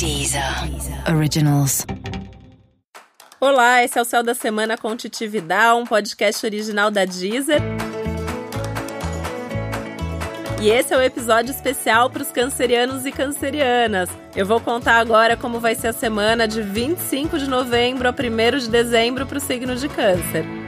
Deezer Originals. Olá, esse é o Céu da Semana com Titividade, um podcast original da Deezer. E esse é o episódio especial para os cancerianos e cancerianas. Eu vou contar agora como vai ser a semana de 25 de novembro a 1 de dezembro para o signo de Câncer.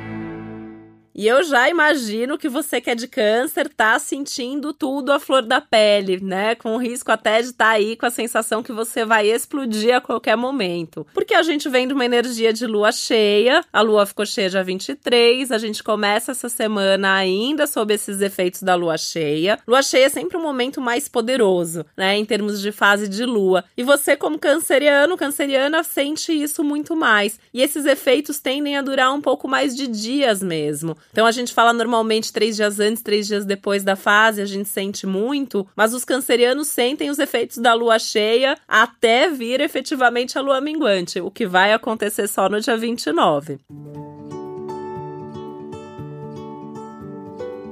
E eu já imagino que você que é de câncer tá sentindo tudo à flor da pele, né? Com o risco até de estar tá aí com a sensação que você vai explodir a qualquer momento. Porque a gente vem de uma energia de lua cheia, a lua ficou cheia dia 23, a gente começa essa semana ainda sob esses efeitos da lua cheia. Lua cheia é sempre um momento mais poderoso, né? Em termos de fase de lua. E você, como canceriano, canceriana, sente isso muito mais. E esses efeitos tendem a durar um pouco mais de dias mesmo. Então a gente fala normalmente três dias antes, três dias depois da fase, a gente sente muito, mas os cancerianos sentem os efeitos da lua cheia até vir efetivamente a lua minguante, o que vai acontecer só no dia 29.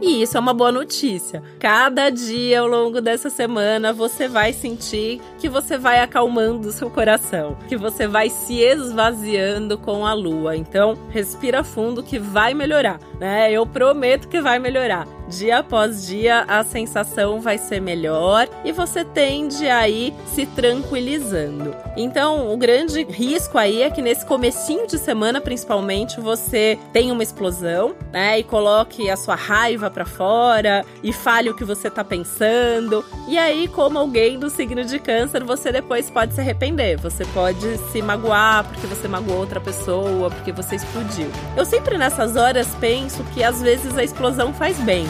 E isso é uma boa notícia. Cada dia ao longo dessa semana você vai sentir que você vai acalmando o seu coração, que você vai se esvaziando com a lua. Então, respira fundo que vai melhorar, né? Eu prometo que vai melhorar dia após dia a sensação vai ser melhor e você tende aí se tranquilizando. Então, o grande risco aí é que nesse comecinho de semana, principalmente, você tenha uma explosão, né, e coloque a sua raiva para fora e fale o que você tá pensando. E aí, como alguém do signo de câncer, você depois pode se arrepender. Você pode se magoar porque você magoou outra pessoa, porque você explodiu. Eu sempre nessas horas penso que às vezes a explosão faz bem.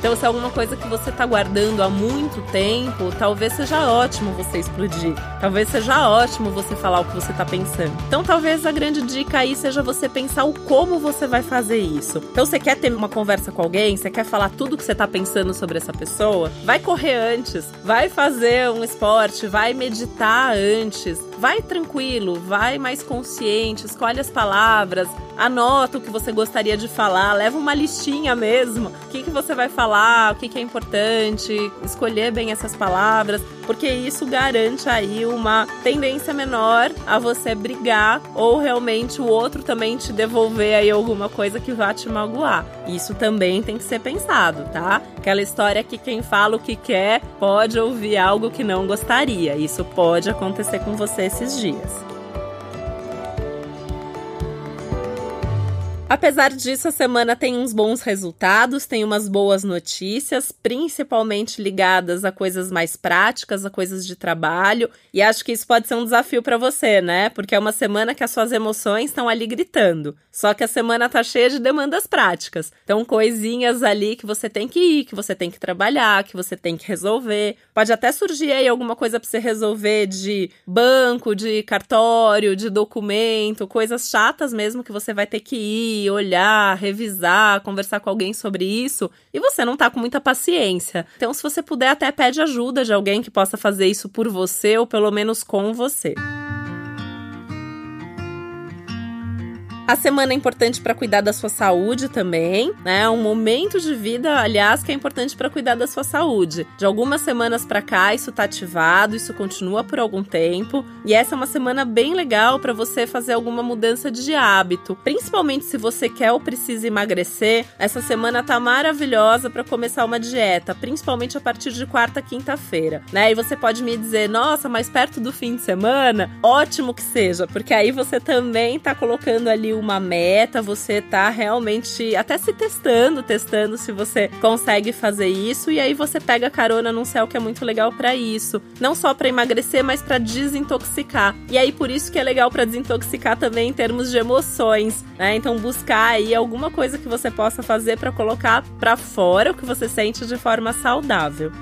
Então, se é alguma coisa que você está guardando há muito tempo, talvez seja ótimo você explodir. Talvez seja ótimo você falar o que você está pensando. Então, talvez a grande dica aí seja você pensar o como você vai fazer isso. Então, você quer ter uma conversa com alguém, você quer falar tudo que você está pensando sobre essa pessoa, vai correr antes, vai fazer um esporte, vai meditar antes, vai tranquilo, vai mais consciente, escolhe as palavras, anota o que você gostaria de falar, leva uma listinha mesmo. O que, que você vai falar, o que, que é importante, escolher bem essas palavras, porque isso garante aí uma tendência menor a você brigar ou realmente o outro também te devolver aí alguma coisa que vá te magoar. Isso também tem que ser pensado, tá? Aquela história que quem fala o que quer pode ouvir algo que não gostaria. Isso pode acontecer com você esses dias. Apesar disso, a semana tem uns bons resultados, tem umas boas notícias, principalmente ligadas a coisas mais práticas, a coisas de trabalho, e acho que isso pode ser um desafio para você, né? Porque é uma semana que as suas emoções estão ali gritando. Só que a semana tá cheia de demandas práticas. Então, coisinhas ali que você tem que ir, que você tem que trabalhar, que você tem que resolver. Pode até surgir aí alguma coisa para você resolver de banco, de cartório, de documento, coisas chatas mesmo que você vai ter que ir olhar, revisar, conversar com alguém sobre isso, e você não tá com muita paciência. Então, se você puder, até pede ajuda de alguém que possa fazer isso por você ou pelo menos com você. A semana é importante para cuidar da sua saúde também, né? É um momento de vida, aliás, que é importante para cuidar da sua saúde. De algumas semanas para cá, isso tá ativado, isso continua por algum tempo, e essa é uma semana bem legal para você fazer alguma mudança de hábito, principalmente se você quer ou precisa emagrecer. Essa semana tá maravilhosa para começar uma dieta, principalmente a partir de quarta, quinta-feira, né? E você pode me dizer: "Nossa, mas perto do fim de semana?" Ótimo que seja, porque aí você também tá colocando ali uma meta, você tá realmente até se testando, testando se você consegue fazer isso e aí você pega carona num céu que é muito legal para isso, não só para emagrecer, mas para desintoxicar. E aí por isso que é legal para desintoxicar também em termos de emoções, né? Então buscar aí alguma coisa que você possa fazer para colocar para fora o que você sente de forma saudável.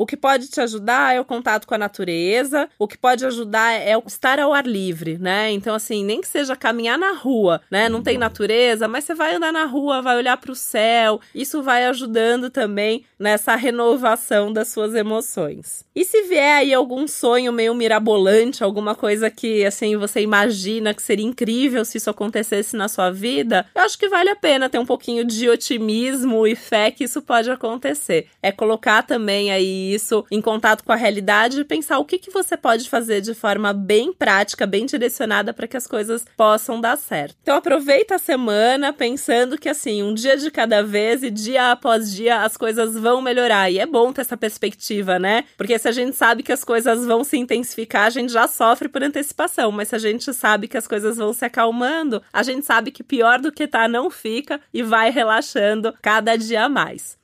O que pode te ajudar é o contato com a natureza, o que pode ajudar é estar ao ar livre, né? Então, assim, nem que seja caminhar na rua, né? Não tem natureza, mas você vai andar na rua, vai olhar para o céu, isso vai ajudando também nessa renovação das suas emoções. E se vier aí algum sonho meio mirabolante, alguma coisa que, assim, você imagina que seria incrível se isso acontecesse na sua vida, eu acho que vale a pena ter um pouquinho de otimismo e fé que isso pode acontecer. É colocar também aí isso em contato com a realidade e pensar o que, que você pode fazer de forma bem prática, bem direcionada para que as coisas possam dar certo. Então aproveita a semana pensando que assim, um dia de cada vez e dia após dia as coisas vão melhorar. E é bom ter essa perspectiva, né? Porque se a gente sabe que as coisas vão se intensificar, a gente já sofre por antecipação, mas se a gente sabe que as coisas vão se acalmando, a gente sabe que pior do que tá não fica e vai relaxando cada dia mais.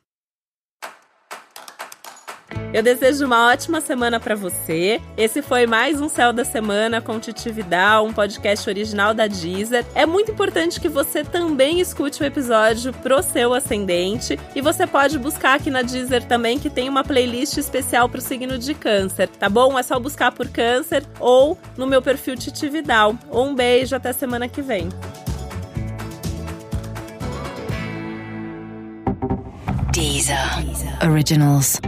Eu desejo uma ótima semana para você. Esse foi mais um Céu da Semana com Titi Vidal, um podcast original da Deezer. É muito importante que você também escute o episódio pro seu ascendente e você pode buscar aqui na Deezer também que tem uma playlist especial pro signo de câncer, tá bom? É só buscar por câncer ou no meu perfil Titi Vidal. Um beijo, até semana que vem. Deezer. Originals.